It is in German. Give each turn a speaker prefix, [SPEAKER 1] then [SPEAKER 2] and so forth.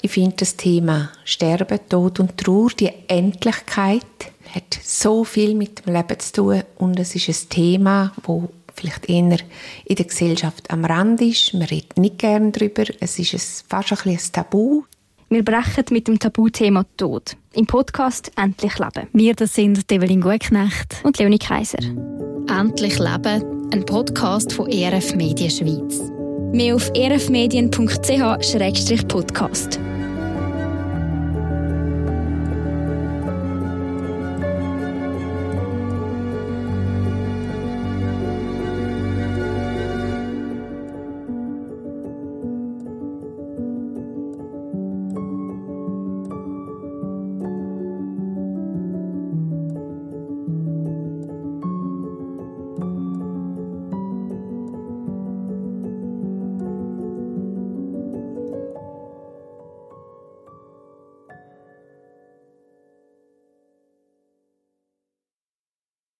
[SPEAKER 1] Ich finde das Thema Sterben, Tod und Trauer, die Endlichkeit, hat so viel mit dem Leben zu tun und es ist ein Thema, wo vielleicht eher in der Gesellschaft am Rand ist. Man redet nicht gern darüber. Es ist ein, fast ein, ein Tabu.
[SPEAKER 2] Wir brechen mit dem Tabuthema Tod. Im Podcast «Endlich Leben».
[SPEAKER 3] Wir, das sind Evelyn Gutknecht
[SPEAKER 2] und Leonie Kaiser.
[SPEAKER 3] «Endlich Leben», ein Podcast von ERF Medien Schweiz.
[SPEAKER 2] Mehr auf erfmedien.ch-podcast.